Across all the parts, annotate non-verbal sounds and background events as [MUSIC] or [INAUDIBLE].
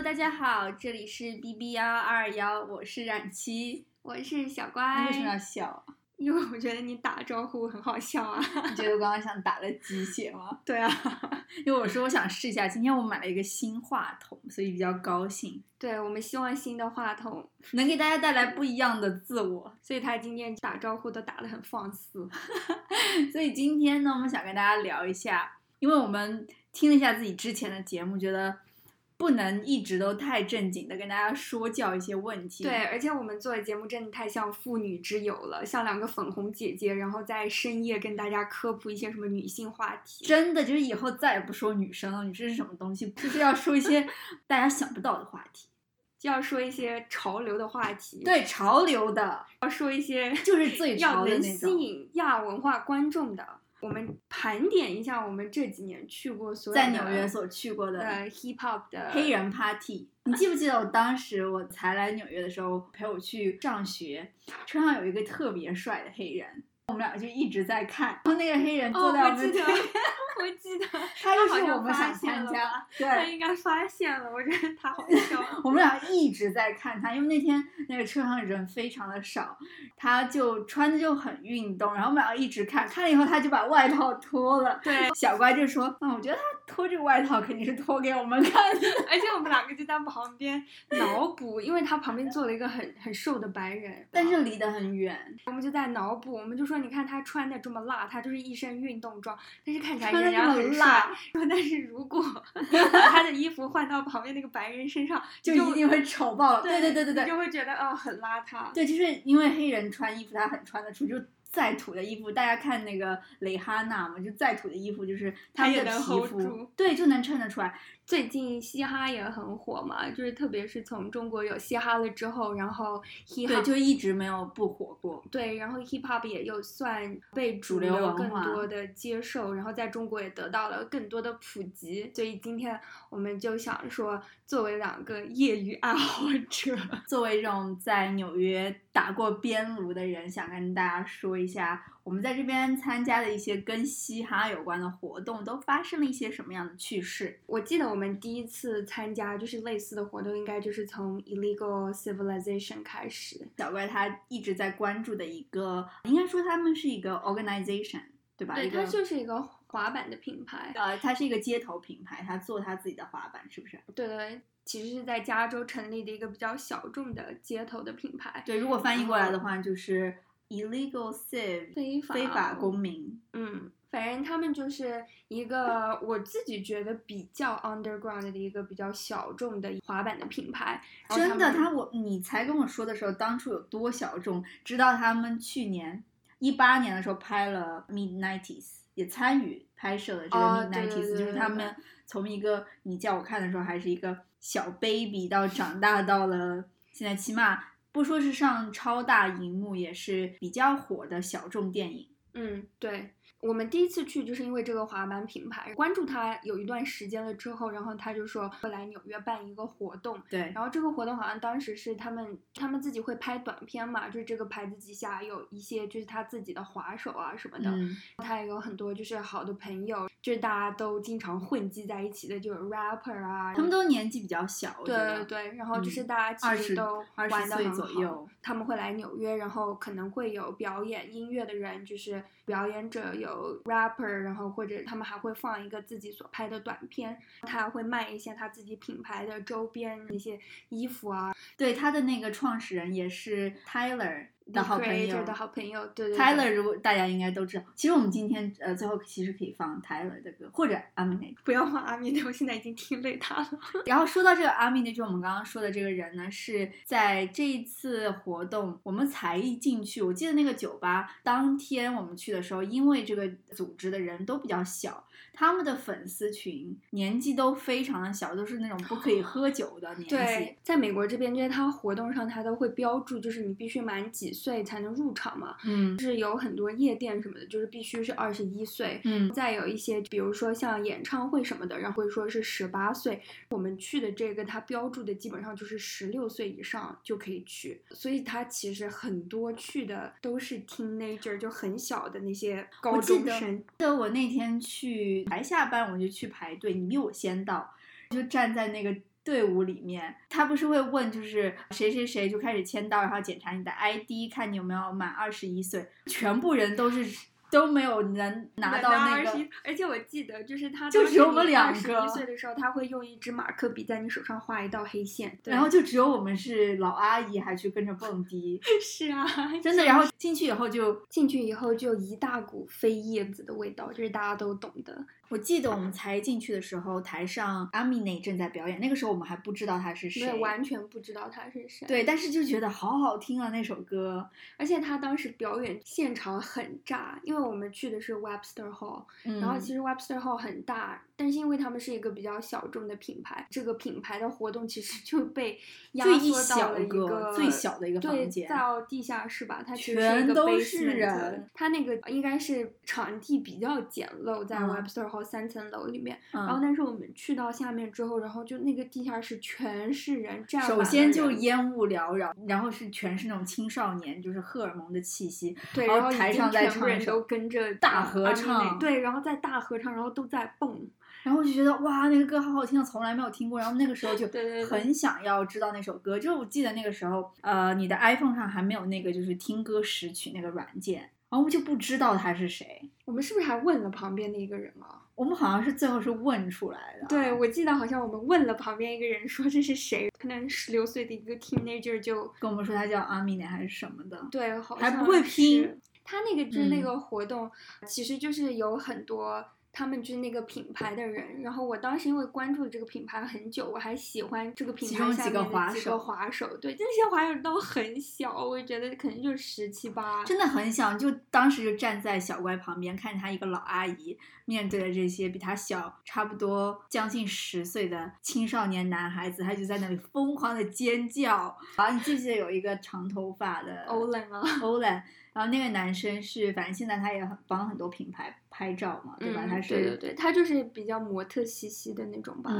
Hello，大家好，这里是 B B 幺二幺，我是冉七，我是小你乖。为什么要笑？因为我觉得你打招呼很好笑啊。你觉得我刚刚像打了鸡血吗？对啊，[LAUGHS] 因为我说我想试一下，今天我买了一个新话筒，所以比较高兴，对我们希望新的话筒，[LAUGHS] 能给大家带来不一样的自我。所以他今天打招呼都打得很放肆。[LAUGHS] 所以今天呢，我们想跟大家聊一下，因为我们听了一下自己之前的节目，觉得不能一直都太正经的跟大家说教一些问题。对，而且我们做的节目真的太像妇女之友了，像两个粉红姐姐，然后在深夜跟大家科普一些什么女性话题。真的就是以后再也不说女生了，女生是什么东西，就是要说一些 [LAUGHS] 大家想不到的话题。就要说一些潮流的话题，，对潮流的，要说一些就是最要能潮的那种。吸引亚文化观众的。我们盘点一下我们这几年去过所有在纽约所去过的呃 hip hop 的黑人 party，你记不记得我当时我才来纽约的时候，陪我去上学，车上有一个特别帅的黑人，我们俩就一直在看，然后那个黑人坐哦，在我们对面，，我记得，他就是我们想参加，他。应该发现了，我觉得他好笑。[LAUGHS] 我们俩一直在看他，因为那天那个车上人非常的少，他就穿的就很运动，然后我们俩一直看，看了以后他就把外套脱了，对，小乖就说：“嗯，我觉得他脱这个外套肯定是脱给我们看的。[LAUGHS] 而且我们两个就在旁边脑补，因为他旁边坐了一个很很瘦的白人，”但是离得很远，我们就在脑补，我们就说，你看他穿的这么辣，他就是一身运动装，但是看起来穿然很这么辣辣。[LAUGHS] 说，但是如果 [LAUGHS] 把他的衣服换到旁边那个白人身上，就一定会丑爆了。对对对对对就会觉得哦很邋遢。对，就是因为黑人穿衣服他很穿得出，就再土的衣服，大家看那个蕾哈娜嘛，就再土的衣服，就是他们的皮也能 hold 肤住，对，就能衬得出来。最近嘻哈也很火嘛，就是特别是从中国有嘻哈了之后，然后 hip hop 就一直没有不火过。对，然后 hip hop 也又算被主主流更多的接受，然后在中国也得到了更多的普及，所以今天我们就想说，作为两个业余爱好者，作为这种在纽约打过边炉的人，想跟大家说一下，我们在这边参加的一些跟嘻哈有关的活动，都发生了一些什么样的趣事。我记得我们第一次参加就是类似的活动，应该就是从 Illegal Civilization 开始。小怪他一直在关注的一个，应该说他们是一个 organization，对吧？对，一个它就是一个滑板的品牌。呃，它是一个街头品牌，它做它自己的滑板，是不是？对对，其实是在加州成立的一个比较小众的街头的品牌。对，如果翻译过来的话，就是 illegal civ 非法非法公民。嗯，反正他们就是一个我自己觉得比较 underground 的一个比较小众的滑板的品牌。真的，他我你才跟我说的时候，当初有多小众，直到他们去年一八年的时候拍了 Mid Nineties，也参与拍摄了这个哦 Mid 对 Nineties，、就是他们从一个你叫我看的时候还是一个小 baby，到长大到了现在，起码不说是上超大荧幕，也是比较火的小众电影。嗯，对。我们第一次去就是因为这个滑板品牌，关注他有一段时间了之后，然后他就说会来纽约办一个活动，对，然后这个活动好像当时是他们他们自己会拍短片嘛，就是这个牌子旗下有一些就是他自己的滑手啊什么的，嗯，他也有很多就是好的朋友，就是大家都经常混迹在一起的，就是 rapper 啊，他们都年纪比较小，对对对，然后就是嗯大家其实都20岁玩的很好左右。他们会来纽约，然后可能会有表演音乐的人，就是表演者有 rapper，然后或者他们还会放一个自己所拍的短片，他会卖一些他自己品牌的周边那些衣服啊对，他的那个创始人也是 Tyler 的好朋友的好朋友，对对对 Tyler，如果大家应该都知道，其实我们今天呃最后其实可以放 Tyler 的歌，或者 Aminate。不要放阿米的，我现在已经听累他了。[LAUGHS] 然后说到这个 Aminate，就我们刚刚说的这个人呢，是在这一次活动我们才一进去，我记得那个酒吧当天我们去的时候，因为这个组织的人都比较小，他们的粉丝群年纪都非常的小，都是那种不可以喝酒的年纪。对，在美国这边，就是他活动上他都会标注，就是你必须满几岁才能入场嘛。嗯就是有很多夜店什么的，就是必须是二十一岁。嗯，再有一些，比如说像演唱会什么的，然后会说是十八岁。我们去的这个，它标注的基本上就是十六岁以上就可以去，所以它其实很多去的都是 teenager，就很小的那些高中生。记得我那天去才下班我就去排队，你比我先到，就站在那个队伍里面，他不是会问就是谁谁谁就开始签到，然后检查你的 ID，看你有没有满二十一岁，全部人都是。都没有能拿到那个，而且我记得就是他就只有我们两个。十一岁的时候，他会用一支马克笔在你手上画一道黑线，然后就只有我们是老阿姨，还去跟着蹦迪。[LAUGHS] 是啊，真的。然后进去以后就进去以后就一大股飞叶子的味道，这是大家都懂的。我记得我们才进去的时候，台上阿米内正在表演，那个时候我们还不知道他是谁，完全不知道他是谁。对，但是就觉得好好听啊那首歌，而且他当时表演现场很炸，因为我们去的是 Webster Hall，然后其实 Webster Hall 很大。但是因为他们是一个比较小众的品牌，这个品牌的活动其实就被 [LAUGHS] 压缩到了一个最小的一个房间，到地下室吧，它全都是人。它那个应该是场地比较简陋，在 Webster Hall 三层楼里面。然后，但是我们去到下面之后，然后就那个地下室全是人，站首先就烟雾缭绕，然后是全是那种青少年，就是荷尔蒙的气息。对，然后台上在唱，都跟着大合唱。对，然后在大合唱，然后都在蹦。然后我就觉得哇，那个歌好好听，从来没有听过。然后那个时候就很想要知道那首歌。就我记得那个时候，呃，你的 iPhone 上还没有那个就是听歌识曲那个软件，然后我们就不知道他是谁。我们是不是还问了旁边的一个人啊？我们好像是最后是问出来的。对，我记得好像我们问了旁边一个人，说这是谁？可能十六岁的一个 teenager 就跟我们说他叫阿米内还是什么的。对，还不会拼。他那个就是那个活动，其实就是有很多。他们就是那个品牌的人，然后我当时因为关注了这个品牌很久，我还喜欢这个品牌下面的几个滑手，对，这些滑手都很小，我觉得可能就十七八，真的很小，就当时就站在小乖旁边，看着他一个老阿姨面对着这些比他小差不多将近十岁的青少年男孩子，他就在那里疯狂的尖叫。啊，你记不记得有一个长头发的欧兰啊？欧兰。然后那个男生是，反正现在他也很帮很多品牌拍照嘛，对吧？他是对对对，他就是比较模特兮兮的那种吧，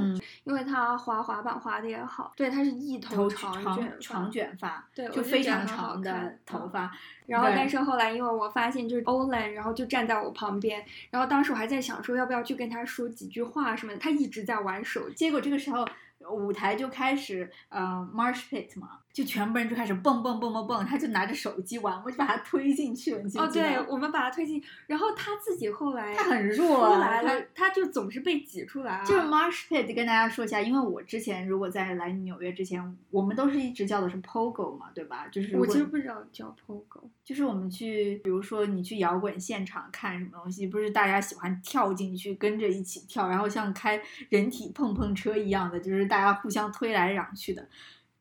因为他滑滑板滑的也好。对，他是一头长卷长卷发，对，就非常长的头发。然后，但是后来因为我发现就是欧兰，然后就站在我旁边，然后当时我还在想说要不要去跟他说几句话什么的，他一直在玩手机。结果这个时候。舞台就开始，呃，marsh pit 嘛，就全部人就开始蹦蹦蹦蹦蹦，他就拿着手机玩，我就把他推进去了。哦，对，我们把他推进，然后他自己后来他很弱，后来他他就总是被挤出来。就是 marsh pit 跟大家说一下，因为我之前如果在来纽约之前，我们都是一直叫的是 pogo 嘛，对吧？就是我其实不知道叫 pogo，就是我们去，比如说你去摇滚现场看什么东西，不是大家喜欢跳进去跟着一起跳，然后像开人体碰碰车一样的，就是大。大家互相推来嚷去的，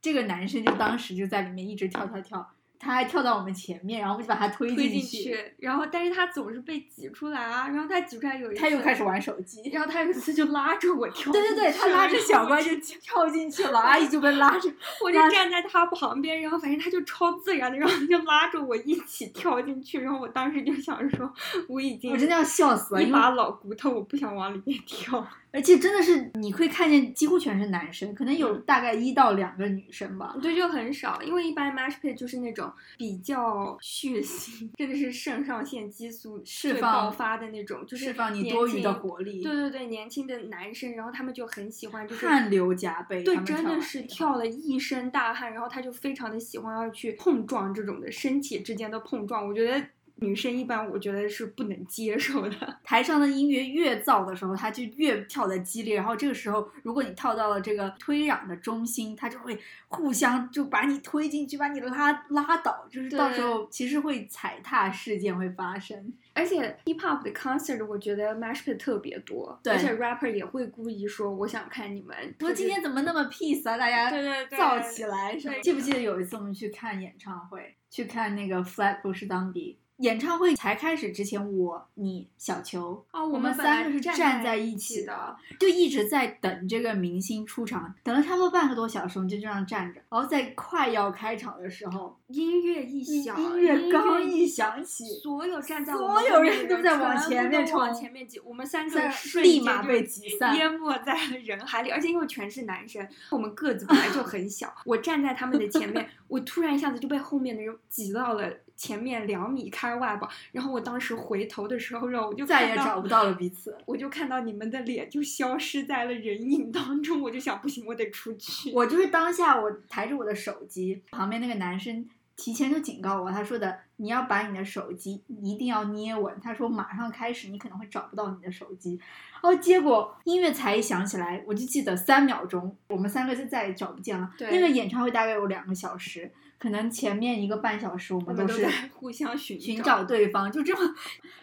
这个男生就当时就在里面一直跳跳跳。他还跳到我们前面，然后我们就把他推进去。然后，但是他总是被挤出来啊。然后他挤出来有一次，他又开始玩手机。然后他有一次就拉着我跳。对对对，他拉着小乖就跳进去了，阿姨就被拉着，我就站在他旁边。然后反正他就超自然的，然后他就拉着我一起跳进去。然后我当时就想说，我已经我真的要笑死了，一把老骨头，我不想往里面跳。而且真的是你会看见几乎全是男生，可能有大概一到两个女生吧。对，就很少，因为一般 match pit 就是那种比较血腥，真的是肾上腺激素释放爆发的那种，就是释放你多余的活力。对对对，年轻的男生，然后他们就很喜欢，就是汗流浃背。对，真的是跳了一身大汗，然后他就非常的喜欢要去碰撞这种的身体之间的碰撞，我觉得。女生一般我觉得是不能接受的。[LAUGHS] 台上的音乐越噪的时候，她就越跳的激烈。然后这个时候，如果你跳到了这个推攘的中心，他就会互相就把你推进去，把你拉拉倒。就是到时候其实会踩踏事件会发生。而且 hip hop 的 concert 我觉得 mash pit 特别多，而且 rapper 也会故意说我想看你们。说今天怎么那么 peace 啊？大家对对燥起来。记不记得有一次我们去看演唱会，去看那个 Flatbush 当地。演唱会才开始之前，我、你、小球啊，我们三个是站在一起的，就一直在等这个明星出场，等了差不多半个多小时，我们就这样站着。然后在快要开场的时候，音乐一响，音乐刚一响起，所有站在所有人都在往前面冲，往前面挤，我们三个立马被挤散，淹没在了人海里。而且因为全是男生，我们个子本来就很小，[LAUGHS] 我站在他们的前面，我突然一下子就被后面的人挤到了。前面两米开外吧。然后我当时回头的时候，我就再也找不到了彼此。我就看到你们的脸就消失在了人影当中，我就想不行，我得出去。我就是当下我抬着我的手机，旁边那个男生提前就警告我，他说的你要把你的手机一定要捏稳，他说马上开始你可能会找不到你的手机。然后结果音乐才一响起来，我就记得三秒钟，我们三个就再也找不见了。对那个演唱会大概有两个小时，可能前面一个半小时我我们都是 [LAUGHS] 互相寻寻找对方，就这么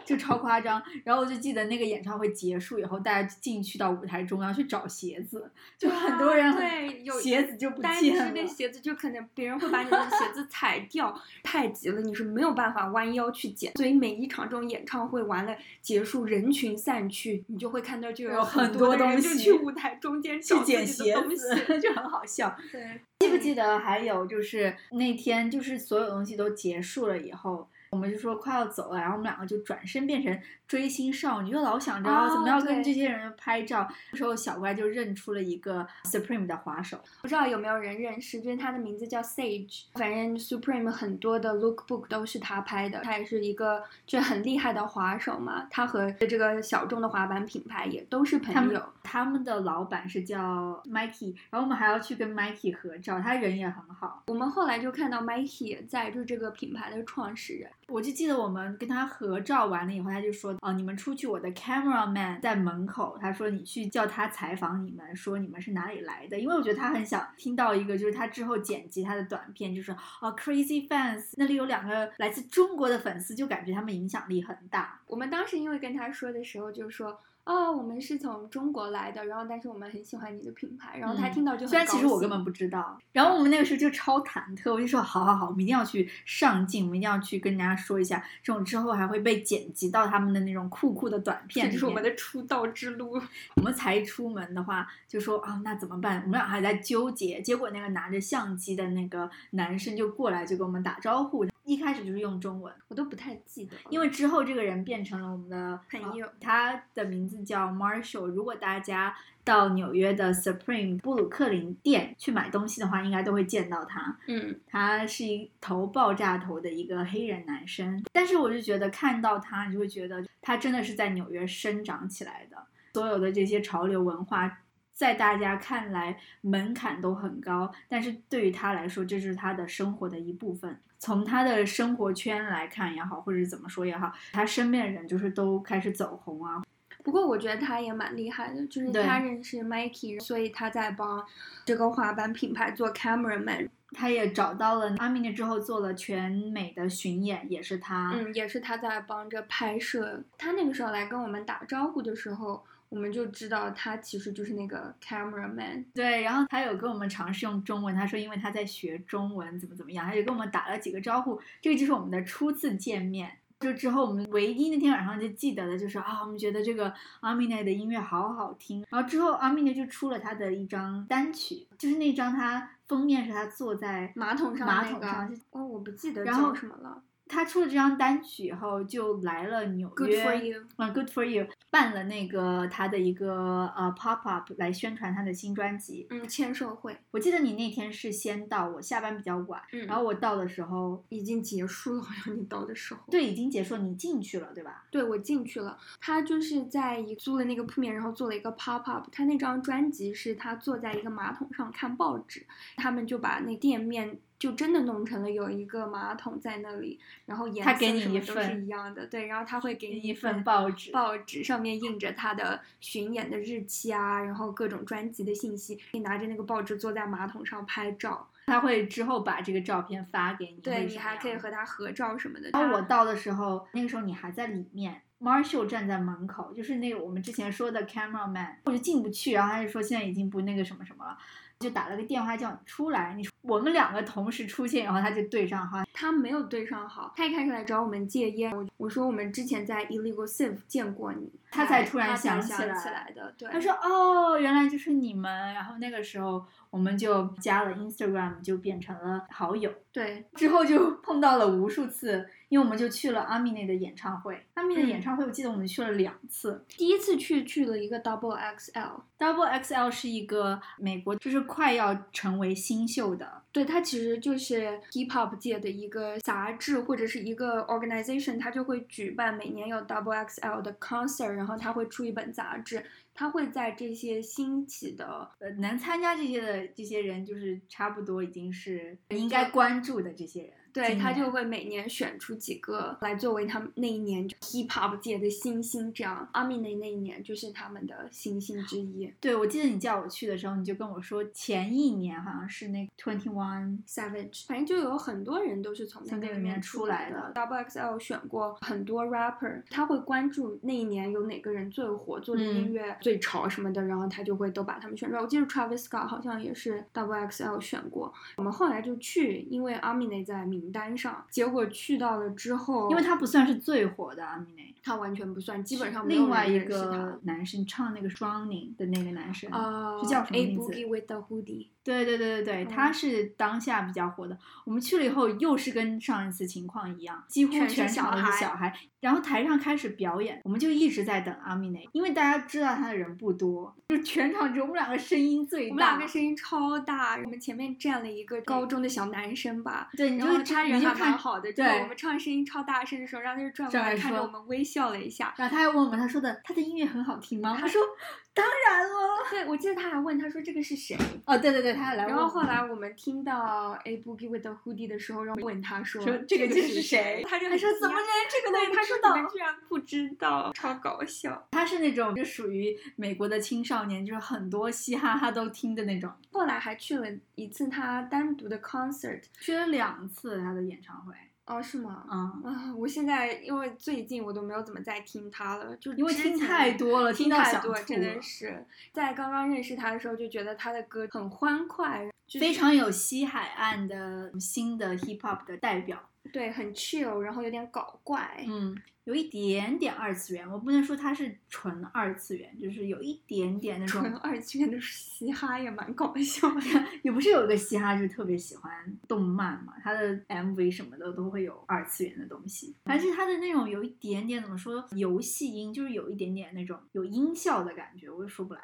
就超夸张。然后我就记得那个演唱会结束以后，大家进去到舞台中央去找鞋子，就很多人啊对有鞋子就不单见了。只的鞋子就可能别人会把你的鞋子踩掉，太急了，你是没有办法弯腰去捡。所以每一场这种演唱会完了结束，人群散去，你就会看到就有很很多人东西就去舞台中间去捡鞋子。[LAUGHS] 就很好笑。对，记不记得还有就是那天就是所有东西都结束了以后，我们就说快要走了，然后我们两个就转身变成追星少女，就老想着哦怎么要跟这些人拍照。这时候小乖就认出了一个 Supreme 的滑手，不知道有没有人认识，就是他的名字叫 Sage，反正 Supreme 很多的 lookbook 都是他拍的，他也是一个就很厉害的滑手嘛，他和这个小众的滑板品牌也都是朋友。他们的老板是叫 Mikey，然后我们还要去跟 Mikey 合照，他人也很好。我们后来就看到 Mikey 也在，就是这个品牌的创始人。我就记得我们跟他合照完了以后，他就说：“哦，你们出去，我的 cameraman 在门口。他说你去叫他采访你们，说你们是哪里来的。因为我觉得他很想听到一个，就是他之后剪辑他的短片，就是哦 crazy fans 那里有两个来自中国的粉丝，就感觉他们影响力很大。我们当时因为跟他说的时候，就是说。哦，我们是从中国来的，然后但是我们很喜欢你的品牌，然后他嗯听到就很虽然其实我根本不知道，然后我们那个时候就超忐忑，我就说好好好，我们一定要去上镜，我们一定要去跟人家说一下，这种之后还会被剪辑到他们的那种酷酷的短片。这就是我们的出道之路。[LAUGHS] 我们才出门的话，就说啊，那怎么办？我们俩还在纠结。结果那个拿着相机的那个男生就过来，就跟我们打招呼。一开始就是用中文，我都不太记得，因为之后这个人变成了我们的朋友呃他的名字叫 Marshall。如果大家到纽约的 Supreme 布鲁克林店去买东西的话，应该都会见到他。嗯，他是一头爆炸头的一个黑人男生，但是我就觉得看到他，你就会觉得他真的是在纽约生长起来的。所有的这些潮流文化，在大家看来门槛都很高，但是对于他来说，这是他的生活的一部分。从他的生活圈来看也好，或者是怎么说也好，他身边的人就是都开始走红啊，不过我觉得他也蛮厉害的，就是他认识 Mikey，所以他在帮这个滑板品牌做 cameraman。他也找到了阿米尼之后做了全美的巡演，也是他。嗯，也是他在帮着拍摄。他那个时候来跟我们打招呼的时候，我们就知道他其实就是那个 cameraman。对，然后他有跟我们尝试用中文，他说因为他在学中文，怎么怎么样，他就跟我们打了几个招呼。这个就是我们的初次见面。就之后我们唯一那天晚上就记得的就是啊，我们觉得这个阿米内的音乐好好听。然后之后阿米内就出了他的一张单曲，就是那张他封面是他坐在马桶上马那个桶上，哦，我不记得叫什么了。他出了这张单曲以后，就来了纽 Good 约 for you。嗯，Good for you，办了那个他的一个呃 pop up 来宣传他的新专辑。嗯，签售会我记得你那天是先到，我下班比较晚，嗯然后我到的时候，已经结束了，好像你到的时候。对，已经结束了，你进去了，对吧？对，我进去了。他就是在一租了那个铺面，然后做了一个 pop up。他那张专辑是他坐在一个马桶上看报纸，他们就把那店面就真的弄成了有一个马桶在那里，然后颜色他给你什么都是一样的。对，然后他会给你一份报纸，报纸上面印着他的巡演的日期啊，然后各种专辑的信息。你拿着那个报纸坐在马桶上拍照，他会之后把这个照片发给你，对你还可以和他合照什么的。他然后我到的时候，那个时候你还在里面，Marshall 站在门口，就是那个我们之前说的 cameraman，我就进不去，然后他就说现在已经不那个什么什么了，就打了个电话叫你出来，你我们两个同时出现，然后他就对上号，他没有对上号，他一开始来找我们戒烟，我我说我们之前在 Illegal Sieve 见过你，他才突然想想起来起来的，对，他说。哦，原来就是你们，然后那个时候我们就加了 Instagram，就变成了好友。对，之后就碰到了无数次，因为我们就去了阿米内的演唱会。阿米内的嗯演唱会，我记得我们去了两次。第一次去去了一个 Double XL，Double XL 是一个美国，就是快要成为新秀的对，它其实就是 hip hop 界的一个杂志或者是一个 organization，它就会举办每年有 double XL 的 concert，然后它会出一本杂志，它会在这些兴起的呃，能参加这些的这些人，就是差不多已经是应该关注的这些人。对，他就会每年选出几个来作为他们那一年 hip hop 界的新星，这样阿米内那一年就是他们的新星之一。对，我记得你叫我去的时候，你就跟我说前一年好像是那 Twenty One，Savage，反正就有很多人都是从那个里面出出来的的。Double XL 选过很多 rapper，他会关注那一年有哪个人最火，做的音嗯乐最潮什么的，然后他就会都把他们选出来。我记得 Travis Scott 好像也是 Double XL 选过。我们后来就去，因为阿米内在名单上，结果去到了之后，因为他不算是最火的阿米内，他完全不算，基本上没有另外一人认识他个。男生唱那个 Drowning 的那个男生，啊，是叫什么 A 名字 Boogie with the Hoodie。对对对对对，嗯他是当下比较火的。我们去了以后，又是跟上一次情况一样，几乎全场都小孩是小孩。然后台上开始表演，我们就一直在等阿米内，因为大家知道他的人不多，就全场只有我们两个声音最大。我们两个声音超大，我们前面站了一个高中的小男生吧，对，然后他人还蛮好的，就是对我们唱声音超大声的时候，然后他就转过来来看着我们微笑了一下。然后他还问我们，他说的他的音乐很好听吗？他说 [LAUGHS] 当然了。对，我记得他还问他说这个是谁，[LAUGHS] 哦，对对对，他还来问然。后后来我们听到 A Boogie with the Hoodie 的时候，然后问他说说这个就是是谁他就他说怎么连连这个都对，不知他说你道们居然不知道，超搞笑。他是那种就属于美国的青少年，就是很多嘻哈他都听的那种。后来还去了一次他单独的 concert，去了两次他的演唱会，哦，是吗？嗯，啊，我现在因为最近我都没有怎么再听他了，就因为听太多了，听太多，到想吐真的是在刚刚认识他的时候就觉得他的歌很欢快，就是非常有西海岸的新的 hip hop 的代表。对，很 chill，然后有点搞怪。嗯，有一点点二次元，我不能说它是纯二次元，就是有一点点那种纯种，二次元的嘻哈也蛮搞笑的。[LAUGHS] 也不是有一个嘻哈就是特别喜欢动漫嘛，他的 MV 什么的都会有二次元的东西，而且他的那种有一点点怎么说，游戏音就是有一点点那种有音效的感觉，我也说不来。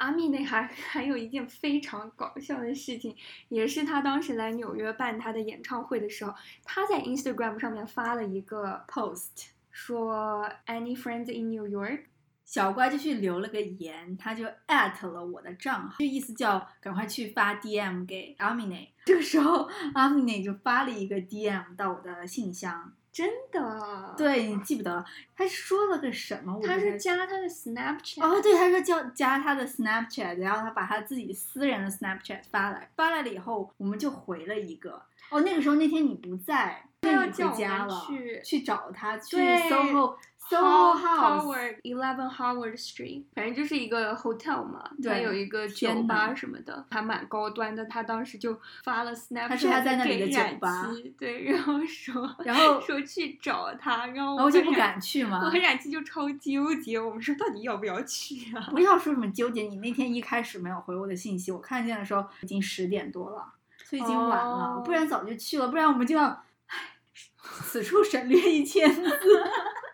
阿密内还 [LAUGHS] 还有一件非常搞笑的事情，也是他当时来纽约办他的演唱会的时候，他在 Instagram 上面发了一个 Post 说 Any friends in New York？小乖就去留了个言，他就艾特了我的账号，就意思叫赶快去发 DM 给阿米内。这个时候，阿米内就发了一个 DM 到我的信箱。真的？，对你记不得了，他说了个什么？他是加他的 Snapchat。哦，对，他说叫加他的 Snapchat，然后他把他自己私人的 Snapchat 发来，发来了以后，我们就回了一个。哦，那个时候那天你不在，他那你要回家了，去找他，去对 SOHO SOHO House。Howard Eleven Howard Street，反正就是一个 hotel 嘛，它对有一个酒吧什么的，还蛮高端的。他当时就发了 Snapchat，他说他在那里的酒吧对，然后说，[LAUGHS] 然后说去找他，然后然后就不敢去嘛我和。冉七就超纠结，我们说到底要不要去啊？[LAUGHS] 不要说什么纠结，你那天一开始没有回我的信息，我看见的时候已经十点多了，所以已经晚了，哦不然早就去了，不然我们就要，唉，此处省略一千字。[LAUGHS]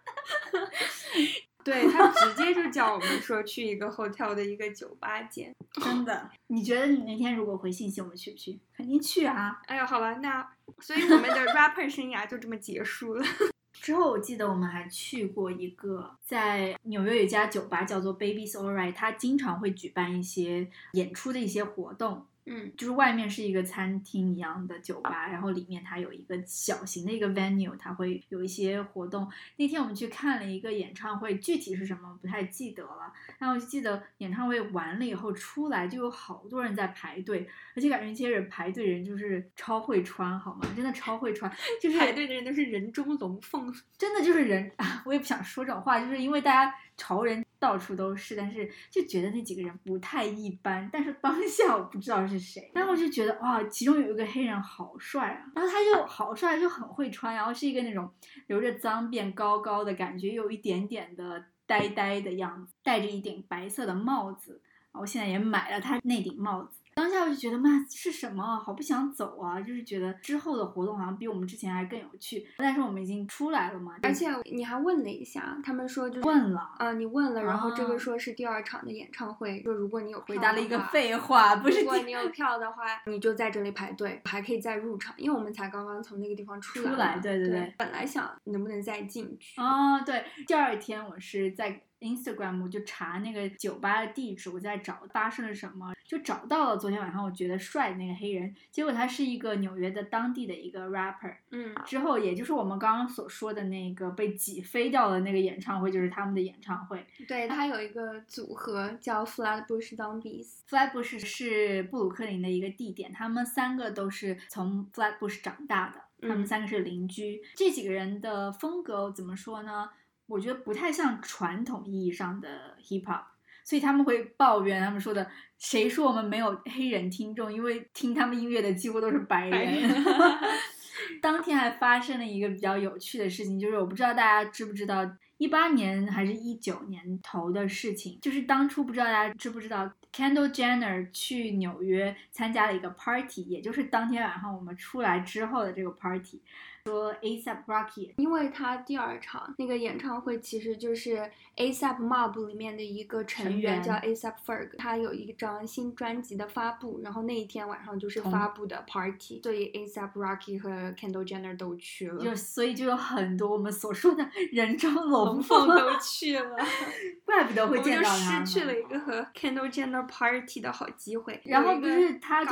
[LAUGHS] 对他直接就叫我们说去一个 hotel 的一个酒吧见。真的，你觉得你那天如果回信息，我们去不去？肯定去啊！哎呀，好吧，那所以我们的 rapper 生涯就这么结束了。[LAUGHS] 之后我记得我们还去过一个在纽约有一家酒吧叫做 Baby's Alright，它经常会举办一些演出的一些活动。嗯就是外面是一个餐厅一样的酒吧，然后里面它有一个小型的一个 venue，它会有一些活动。那天我们去看了一个演唱会，具体是什么不太记得了。然后我就记得演唱会完了以后出来，就有好多人在排队，而且感觉这些人排队人就是超会穿，好吗？真的超会穿，就是排队的人都是人中龙凤。真的就是人啊，[LAUGHS] 我也不想说这种话，就是因为大家潮人到处都是，但是就觉得那几个人不太一般。但是当下我不知道是谁，然后我就觉得哇，其中有一个黑人好帅啊，然后他就好帅，就很会穿，然后是一个那种留着脏辫、高高的感觉，有一点点的呆呆的样子，戴着一顶白色的帽子。然后我现在也买了他那顶帽子。当下我就觉得妈是什么，好不想走啊，就是觉得之后的活动好像比我们之前还更有趣。但是我们已经出来了嘛，而且你还问了一下，他们说就是问了啊，你问了，然后这啊个说是第二场的演唱会，说如果你有回答了一个废话，不是如果你有票的话，你就在这里排队，还可以再入场，因为我们才刚刚从那个地方出来。出来对对对对本来想能不能再进去，啊，对，第二天我是在 Instagram 我就查那个酒吧的地址，我在找发生了什么，就找到了昨天晚上我觉得帅的那个黑人，结果他是一个纽约的当地的一个 rapper。嗯，之后，也就是我们刚刚所说的那个被挤飞掉的那个演唱会，就是他们的演唱会。对，他有一个组合叫 Flatbush Zombies，Flatbush 是布鲁克林的一个地点，他们三个都是从 Flatbush 长大的，他们嗯三个是邻居。这几个人的风格怎么说呢？我觉得不太像传统意义上的 hip hop，所以他们会抱怨，他们说的谁说我们没有黑人听众？因为听他们音乐的几乎都是白。人 [LAUGHS] 当天还发生了一个比较有趣的事情，就是我不知道大家知不知道，一八年还是一九年头的事情，就是当初不知道大家知不知道，Kendall Jenner 去纽约参加了一个 party，也就是当天晚上我们出来之后的这个 party，说 ASAP Rocky 因为他第二场那个演唱会其实就是 ASAP Mob 里面的一个成成员员叫 ASAP Ferg，他有一张新专辑的发布，然后那一天晚上就是发布的 party，所以 ASAP Rocky 和 Kendall Jenner 都去了，就所以就有很多我们所说的人中龙龙凤凤都去了，[LAUGHS] 怪不得会见到他失去了。一个和 Kendall Jenner party 的好机会。然后不是他就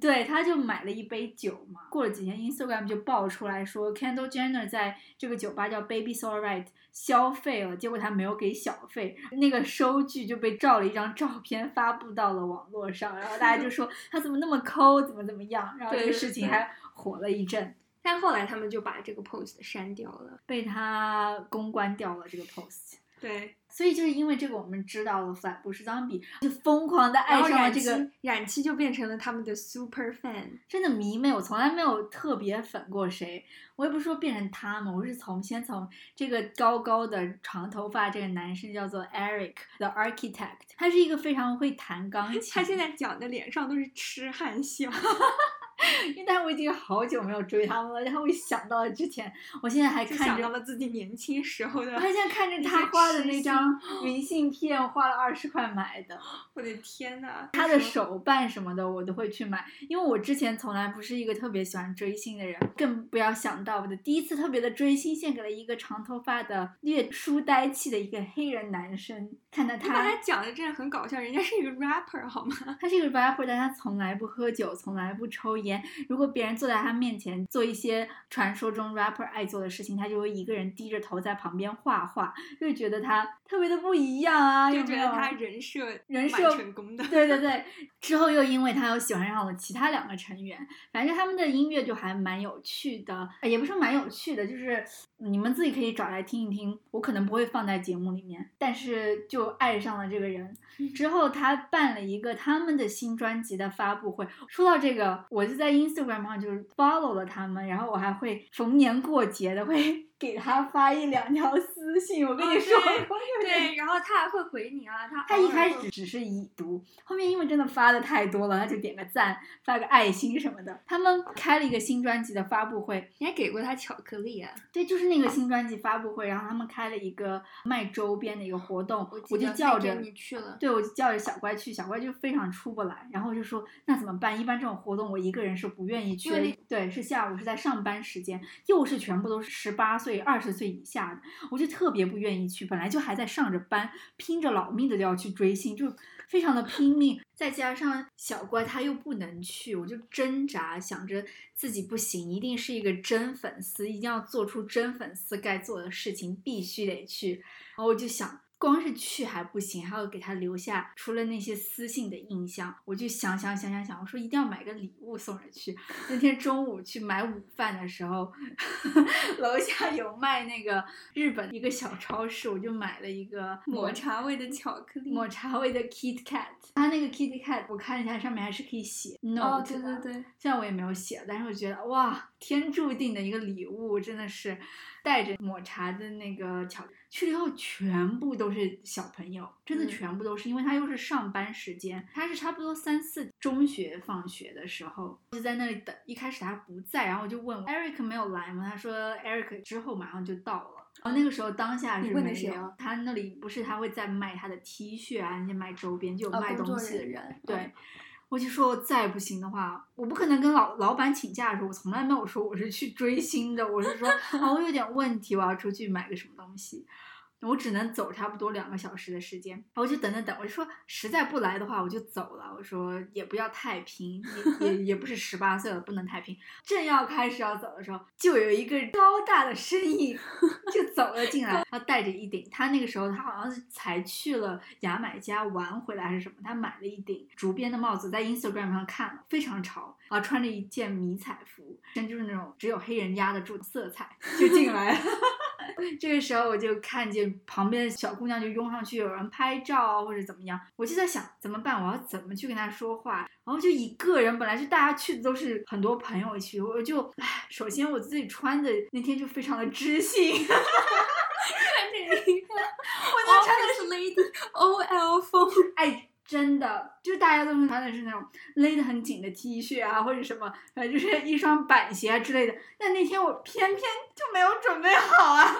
对，他就买了一杯酒嘛。过了几天，Instagram 就爆出来说，Kendall Jenner 在这个酒吧叫 Baby So Alright 消费了，结果他没有给小费，那个收据就被照了一张照片发布到了网络上，然后大家就说 [LAUGHS] 他怎么那么抠，怎么怎么样，然后这个事情还火了一阵，但后来他们就把这个 post 删掉了。被他公关掉了这个 post。对，所以就是因为这个，我们知道了 Flat 不是 Zombie，就疯狂的爱上了这个七冉七就变成了他们的 super fan。真的迷妹，我从来没有特别粉过谁。我也不是说变成他们，我是从先从这个高高的长头发这个男生叫做 Eric the Architect，他是一个非常会弹钢琴。他现在讲的脸上都是痴汉笑。[LAUGHS] 因为但我已经好久没有追他们了，然后我一想到了之前，我现在还看着想到了自己年轻时候的我，还现在看着他画的那张明信片，花了二十块买的。我的天呐，他的手办什么的我都会去买，因为我之前从来不是一个特别喜欢追星的人，更不要想到我的第一次特别的追星献给了一个长头发的略书呆气的一个黑人男生。看到他把他，他讲的真的很搞笑，人家是一个 rapper 好吗？[LAUGHS] 他是一个 rapper，但他从来不喝酒，从来不抽烟。如果别人坐在他面前做一些传说中 rapper 爱做的事情，他就会一个人低着头在旁边画画，就觉得他特别的不一样啊，就觉得他人设人设成功的。对对对，之后又因为他又喜欢上了其他两个成员，反正他们的音乐就还蛮有趣的，呃也不是蛮有趣的，就是你们自己可以找来听一听。我可能不会放在节目里面，但是就爱上了这个人。之后他办了一个他们的新专辑的发布会。说到这个，我就在 Instagram 上就是 follow 了他们，然后我还会逢年过节的会 [LAUGHS] 给他发一两条 [LAUGHS] 私信。我跟你哦说对然后他还会回你啊，他他一开始只是已读，后面因为真的发的太多了，他就点个赞，发个爱心什么的。他们开了一个新专辑的发布会，你还给过他巧克力啊？对，就是那个新专辑发布会，然后他们开了一个卖周边的一个活动，我就叫着你去了，对，我就叫着小乖去，小乖就非常出不来，然后我就说那怎么办？一般这种活动我一个人是不愿意去的，对，是下午是在上班时间，又是全部都是十八岁、二十岁以下的，我就特别不愿意去。本来就还在上着班，拼着老命的就要去追星，就非常的拼命。再加上小乖他又不能去，我就挣扎，想着自己不行，一定是一个真粉丝，一定要做出真粉丝该做的事情，必须得去。然后我就想，光是去还不行，还要给他留下除了那些私信的印象。我就想想想想想，我说一定要买个礼物送人去。那天中午去买午饭的时候，[LAUGHS] 楼下有卖那个日本一个小超市，我就买了一个抹茶味的巧克力。抹茶味的 Kit Kat。它那个 Kit Kat，我看一下上面还是可以写 note 哦，的。对对对，虽然我也没有写，但是我觉得哇，天注定的一个礼物，真的是带着抹茶的那个巧去了以后，全部都是小朋友，真的嗯全部都是，因为他又是上班时间，他是差不多三四中学放学的时候就在那里等。一开始他不在，然后我就问 Eric 没有来吗？他说 Eric 之后马上就到了。然后那个时候当下是没有谁啊他那里不是他会在卖他的 T 恤啊，那些卖周边就有啊卖东西的人，员对。嗯我就说，再不行的话，我不可能跟老老板请假的时候，我从来没有说我是去追星的，我是说啊，[LAUGHS] 我有点问题，我要出去买个什么东西，我只能走差不多两个小时的时间，然后我就等等等，我就说实在不来的话，我就走了，我说也不要太拼，也也也不是十八岁了，不能太拼。正要开始要走的时候，就有一个高大的身影 [LAUGHS] 就走了进来，他戴着一顶，他那个时候他好像是才去了牙买加玩回来还是什么，他买了一顶竹编的帽子，在 Instagram 上看了，非常潮，然后穿着一件迷彩服，真就是那种只有黑人压得住的色彩，就进来了。[LAUGHS] 这个时候我就看见旁边的小姑娘就拥上去，有人拍照啊或者怎么样，我就在想怎么办，我要怎么去跟她说话。然后就一个人，本来是大家去的都是很多朋友去，我就唉，首先我自己穿的那天就非常的知性，[LAUGHS] 看这一个，我那穿的是 Lady OL 风，哎。真的，就是大家都是穿的是那种勒得很紧的 T 恤啊，或者什么，呃，就是一双板鞋之类的。但那天我偏偏就没有准备好啊，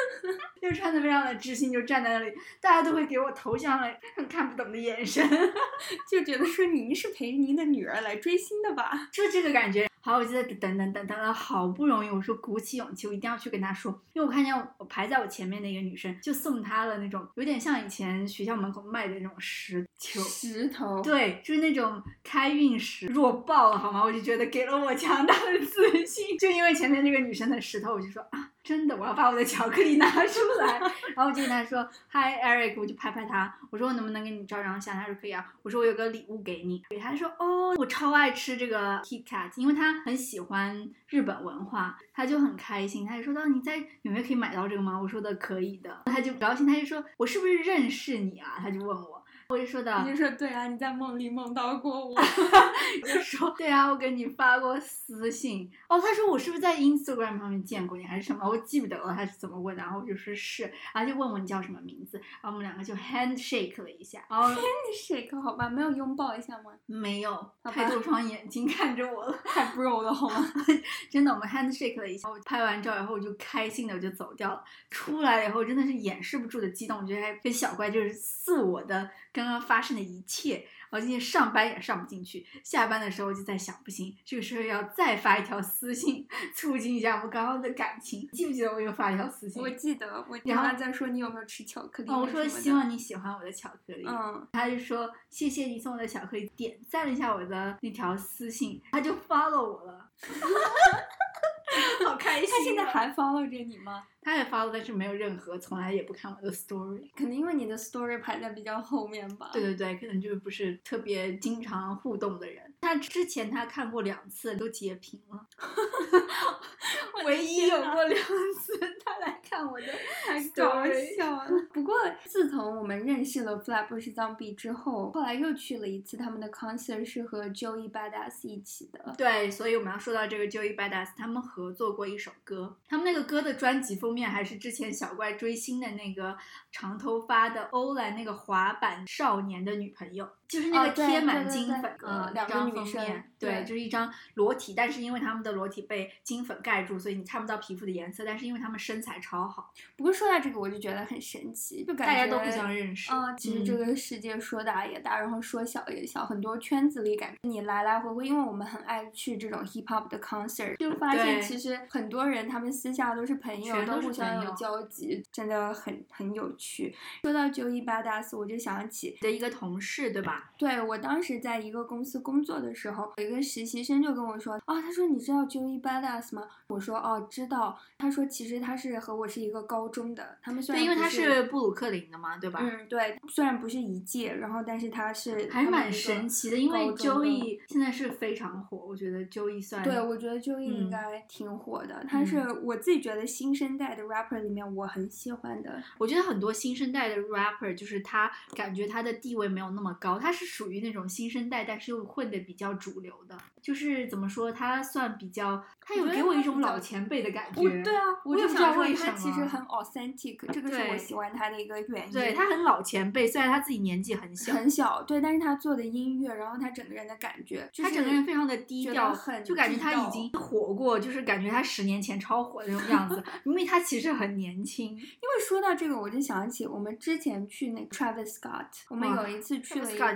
[LAUGHS] 就穿的非常的知性，就站在那里，大家都会给我投向了很看不懂的眼神。[LAUGHS] 就觉得说您是陪您的女儿来追星的吧？就这个感觉。好，我就在等等等等了，好不容易，我说鼓起勇气，我一定要去跟她说，因为我看见我排在我前面的一个女生，就送她了那种有点像以前学校门口卖的那种石球，石头，对，就是那种开运石，弱爆了，好吗？我就觉得给了我强大的自信，[LAUGHS] 就因为前面那个女生的石头，我就说啊，真的，我要把我的巧克力拿出来，然后我就跟他说，Hi Eric，我就拍拍他，我说我能不能给你照张相？他说可以啊，我说我有个礼物给你，给他说哦，我超爱吃这个 Kit Kat，因为他很喜欢日本文化，他就很开心，他就说到你在纽约可以买到这个吗？我说的可以的，他就高兴，他就说我是不是认识你啊？他就问我。我就说的，你就说对啊，你在梦里梦到过我，[LAUGHS] 我就说对啊，我给你发过私信哦。他说我是不是在 Instagram 上面见过你还是什么？我记不得了他是怎么问的。然后我就说是，然后就问我你叫什么名字，然后我们两个就 handshake 了一下，然后 shake 好吧，没有拥抱一下吗？没有，吧太多双眼睛看着我了，太 bro 了好吗？[LAUGHS] 真的，我们 handshake 了一下。我拍完照以后，我就开心的我就走掉了。出来了以后，真的是掩饰不住的激动，我觉得还跟小怪就是似我的刚刚发生的一切。我今天上班也上不进去，下班的时候我就在想，不行，这个时候要再发一条私信，促进一下我们刚刚的感情。记不记得我有发一条私信？我记得，我然后刚刚在说你有没有吃巧克力哦，我说希望你喜欢我的巧克力。嗯，他就说谢谢你送我的巧克力，点赞了一下我的那条私信，他就 follow 我了，[LAUGHS] [LAUGHS] 好开心、啊。他现在还 follow 着你吗？他也 follow，但是没有任何，从来也不看我的 story。可能因为你的 story 排在比较后面吧。对对对，可能就是不是特别经常互动的人。他之前他看过两次，都截屏了。[LAUGHS] 唯一有过两次他来看我的太搞笑了。[LAUGHS] 不过自从我们认识了 Flatbush Zombie 之后，后来又去了一次他们的 concert，是和 Joey Badass 一起的。对，所以我们要说到这个 Joey Badass，他们合作过一首歌，他们那个歌的专辑封面还是之前小怪追星的那个长头发的欧兰那个滑板少年的女朋友，就是那个贴满金粉嗯的两张封面，对就是一张裸体，但是因为他们的裸体被金粉盖住，所以你看不到皮肤的颜色，但是因为他们身材超好，不过说到这个，我就觉得很神奇，就感觉大家都互相认识。啊、其实这个世界说大也大，然后说小也小，很多圈子里感觉你来来回回，因为我们很爱去这种 hip hop 的 concert，就发现其实很多人他们私下都是朋友，都互相有交集，真的很很有趣。说到 Joey Badass，我就想起的一个同事，对吧？对我当时在一个公司工作的时候，有一个实习生就跟我说，啊，他说你知道 Joey Badass 吗？我说哦，知道。他说其实他是和我是一个高中的，他们虽然对，因为他是是布鲁克林的嘛，对吧？嗯，对，虽然不是一届，然后但是他是还蛮他们一个神奇的，因为 Joey 现在是非常火，我觉得 Joey 算对，我觉得 Joey 应嗯该挺火的。他是我自己觉得新生代的 rapper 里面我很喜欢的。我觉得很多新生代的 rapper，就是他感觉他的地位没有那么高，他他是属于那种新生代，但是又混的比较主流的，就是怎么说，他算比较，他有给我一种老前辈的感觉。对啊，我就不知道为什么。他其实很 authentic，[LAUGHS] 这个是我喜欢他的一个原因。对他很老前辈，虽然他自己年纪很小，很小，对，但是他做的音乐，然后他整个人的感觉，他整个人非常的低调，很就感觉他已经火过，就是感觉他十年前超火的那种样子，[LAUGHS] 因为他其实很年轻。因为说到这个，我就想起我们之前去那个 Travis Scott，我们有一次去了一个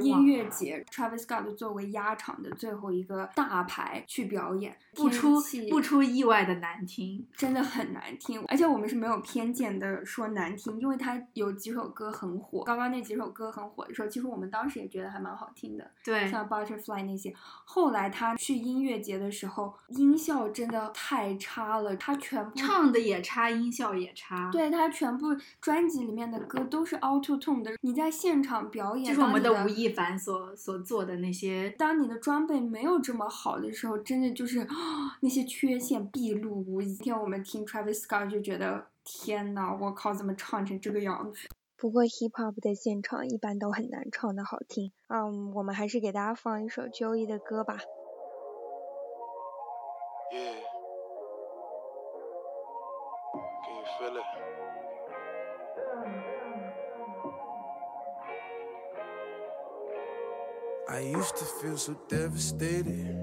音乐节，Travis Scott 作为压场的最后一个大牌去表演，不出不出意外的难听，真的很难听。而且我们是没有偏见的说难听，因为他有几首歌很火，刚刚那几首歌很火的时候，其实我们当时也觉得还蛮好听的，对，像 Butterfly 那些。后来他去音乐节的时候，音效真的太差了，他全部唱的也差，音效也差。对他全部专辑里面的歌都是 Auto Tune 的，你在现场表演，就是我们的吴亦凡所所做的那些。当你的装备没有这么好的时候，真的就是那些缺陷毕露无遗。今天我们听 Travis Scott 就觉得，天呐，我靠，怎么唱成这个样子？不过 hip hop 的现场一般都很难唱的好听。嗯，我们还是给大家放一首 Joey 的歌吧。I used to feel so devastated.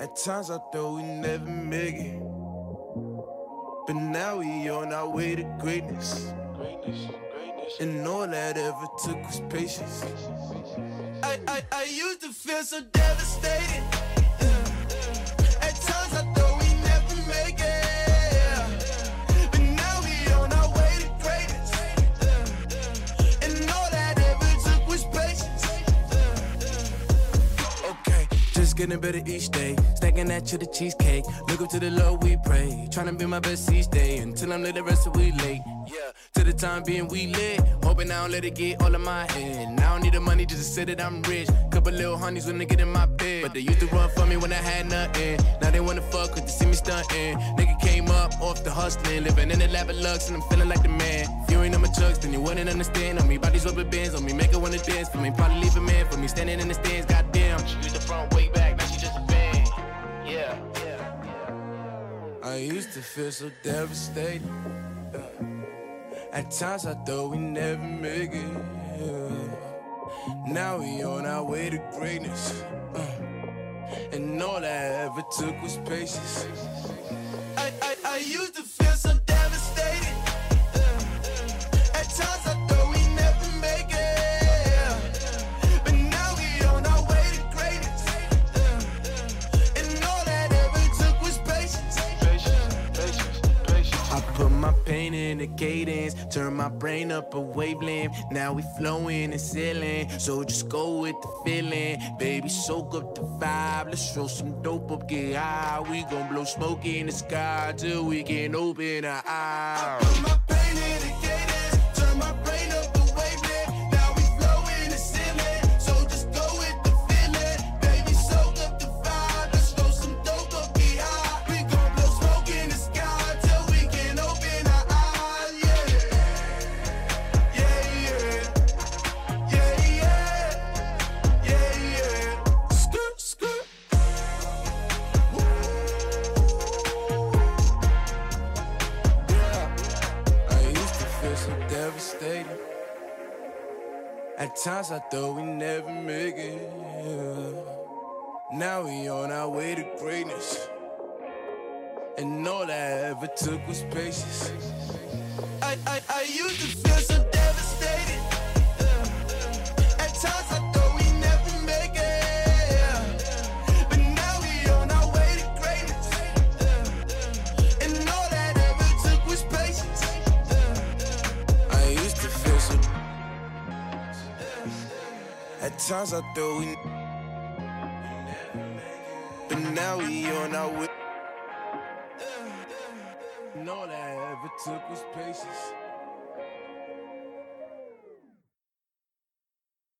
At times I thought we'd never make it. But now we on our way to greatness. Greatness, greatness. And all that ever took was patience. I, I, I used to feel so devastated. Getting better each day. Stacking that to the cheesecake. Look up to the Lord, we pray. Trying to be my best each day until I'm late, the rest of we late. Yeah, to the time being we lit. Hoping I don't let it get all of my head. I don't need the money just to say that I'm rich. Couple little honeys when they get in my bed. But they used to run for me when I had nothing. Now they wanna fuck cause they see me stunting. Nigga came up off the hustling. Living in the lap of lux and I'm feeling like the man. If you ain't on my chucks, then you wouldn't understand. On me, bodies rubber bands. On me, make it wanna dance. For me, probably leave a man. For me, standing in the stands, goddamn. Used the front way back, I used to feel so devastated. At times I thought we'd never make it. Now we on our way to greatness. Uh, and all I ever took was patience. I, I, I used to in the cadence, turn my brain up a wavelength. Now we flowing and sailing, so just go with the feeling. Baby, soak up the vibe. Let's throw some dope up, get high. We gon' blow smoke in the sky till we can open our eyes. Times I thought we never make it. Now we on our way to greatness. And all I ever took was patience. I, I, I used to feel so Times I thought we. But now we on our way. And all I ever took was patience.